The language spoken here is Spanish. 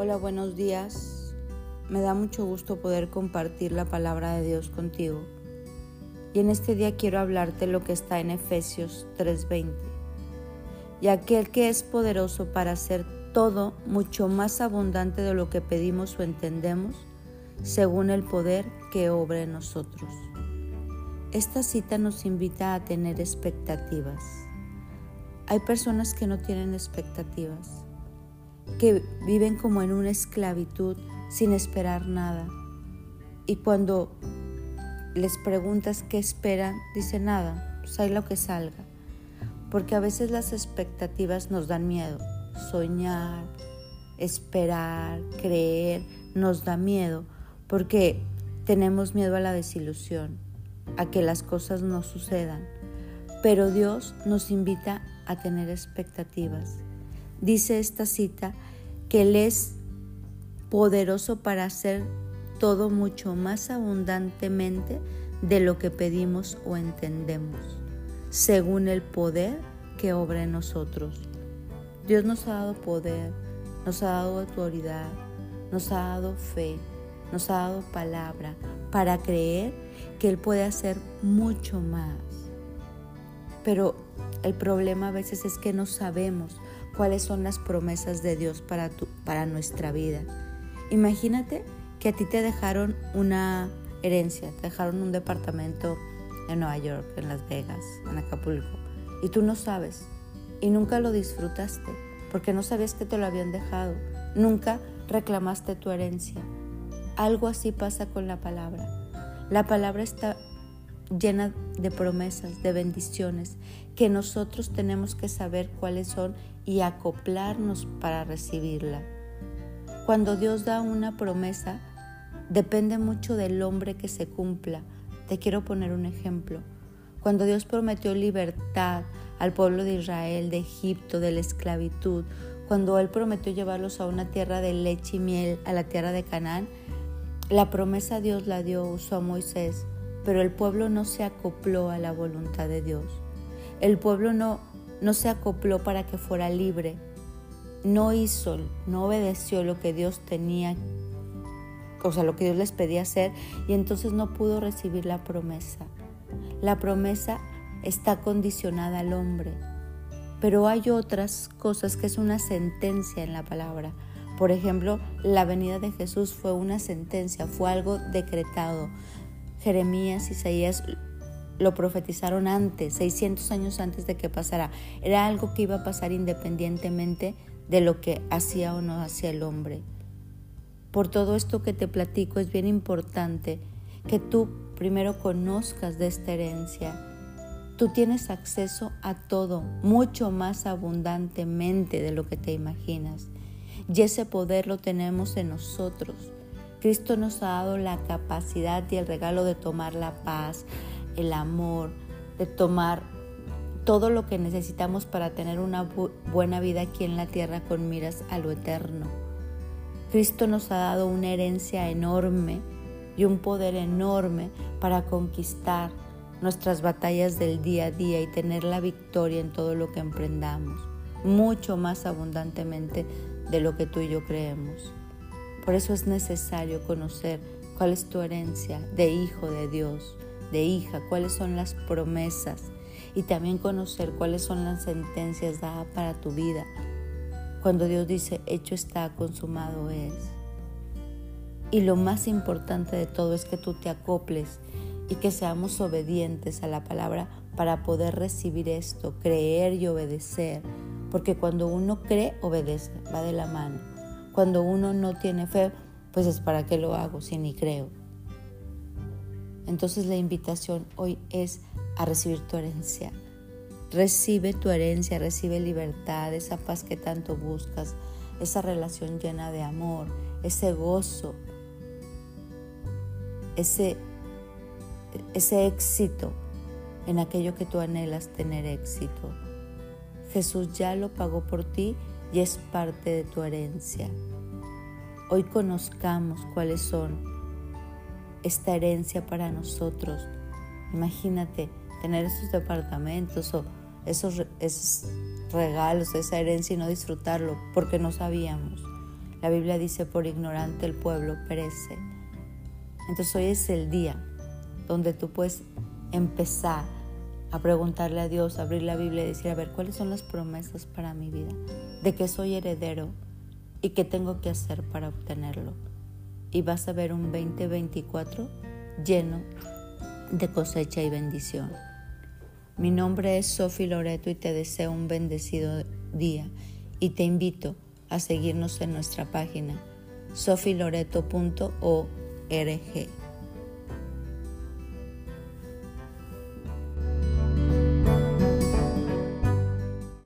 Hola, buenos días. Me da mucho gusto poder compartir la palabra de Dios contigo. Y en este día quiero hablarte lo que está en Efesios 3:20. Y aquel que es poderoso para hacer todo mucho más abundante de lo que pedimos o entendemos, según el poder que obra en nosotros. Esta cita nos invita a tener expectativas. Hay personas que no tienen expectativas que viven como en una esclavitud sin esperar nada. Y cuando les preguntas qué esperan, dicen nada, pues hay lo que salga. Porque a veces las expectativas nos dan miedo. Soñar, esperar, creer, nos da miedo porque tenemos miedo a la desilusión, a que las cosas no sucedan. Pero Dios nos invita a tener expectativas dice esta cita que Él es poderoso para hacer todo mucho más abundantemente de lo que pedimos o entendemos, según el poder que obra en nosotros. Dios nos ha dado poder, nos ha dado autoridad, nos ha dado fe, nos ha dado palabra para creer que Él puede hacer mucho más. Pero el problema a veces es que no sabemos cuáles son las promesas de Dios para, tu, para nuestra vida. Imagínate que a ti te dejaron una herencia, te dejaron un departamento en Nueva York, en Las Vegas, en Acapulco, y tú no sabes, y nunca lo disfrutaste, porque no sabías que te lo habían dejado, nunca reclamaste tu herencia. Algo así pasa con la palabra. La palabra está llena de promesas, de bendiciones, que nosotros tenemos que saber cuáles son y acoplarnos para recibirla. Cuando Dios da una promesa, depende mucho del hombre que se cumpla. Te quiero poner un ejemplo. Cuando Dios prometió libertad al pueblo de Israel de Egipto, de la esclavitud, cuando Él prometió llevarlos a una tierra de leche y miel, a la tierra de Canaán, la promesa Dios la dio, usó a Moisés, pero el pueblo no se acopló a la voluntad de Dios. El pueblo no no se acopló para que fuera libre, no hizo, no obedeció lo que Dios tenía, o sea, lo que Dios les pedía hacer, y entonces no pudo recibir la promesa. La promesa está condicionada al hombre, pero hay otras cosas que es una sentencia en la palabra. Por ejemplo, la venida de Jesús fue una sentencia, fue algo decretado. Jeremías, Isaías lo profetizaron antes, 600 años antes de que pasara. Era algo que iba a pasar independientemente de lo que hacía o no hacía el hombre. Por todo esto que te platico es bien importante que tú primero conozcas de esta herencia. Tú tienes acceso a todo mucho más abundantemente de lo que te imaginas. Y ese poder lo tenemos en nosotros. Cristo nos ha dado la capacidad y el regalo de tomar la paz, el amor, de tomar todo lo que necesitamos para tener una buena vida aquí en la tierra con miras a lo eterno. Cristo nos ha dado una herencia enorme y un poder enorme para conquistar nuestras batallas del día a día y tener la victoria en todo lo que emprendamos, mucho más abundantemente de lo que tú y yo creemos. Por eso es necesario conocer cuál es tu herencia de hijo de Dios, de hija, cuáles son las promesas y también conocer cuáles son las sentencias dadas para tu vida. Cuando Dios dice, hecho está, consumado es. Y lo más importante de todo es que tú te acoples y que seamos obedientes a la palabra para poder recibir esto, creer y obedecer. Porque cuando uno cree, obedece, va de la mano. Cuando uno no tiene fe, pues es para qué lo hago si ni creo. Entonces la invitación hoy es a recibir tu herencia. Recibe tu herencia, recibe libertad, esa paz que tanto buscas, esa relación llena de amor, ese gozo, ese, ese éxito en aquello que tú anhelas tener éxito. Jesús ya lo pagó por ti y es parte de tu herencia. Hoy conozcamos cuáles son esta herencia para nosotros. Imagínate tener esos departamentos o esos, regalos, esa herencia y no disfrutarlo porque no sabíamos. La Biblia dice, por ignorante el pueblo perece. Entonces hoy es el día donde tú puedes empezar a preguntarle a Dios, abrir la Biblia y decir, a ver, ¿cuáles son las promesas para mi vida? De que soy heredero y qué tengo que hacer para obtenerlo. Y vas a ver un 2024 lleno de cosecha y bendición. Mi nombre es Sofi Loreto y te deseo un bendecido día y te invito a seguirnos en nuestra página sofiloreto.org.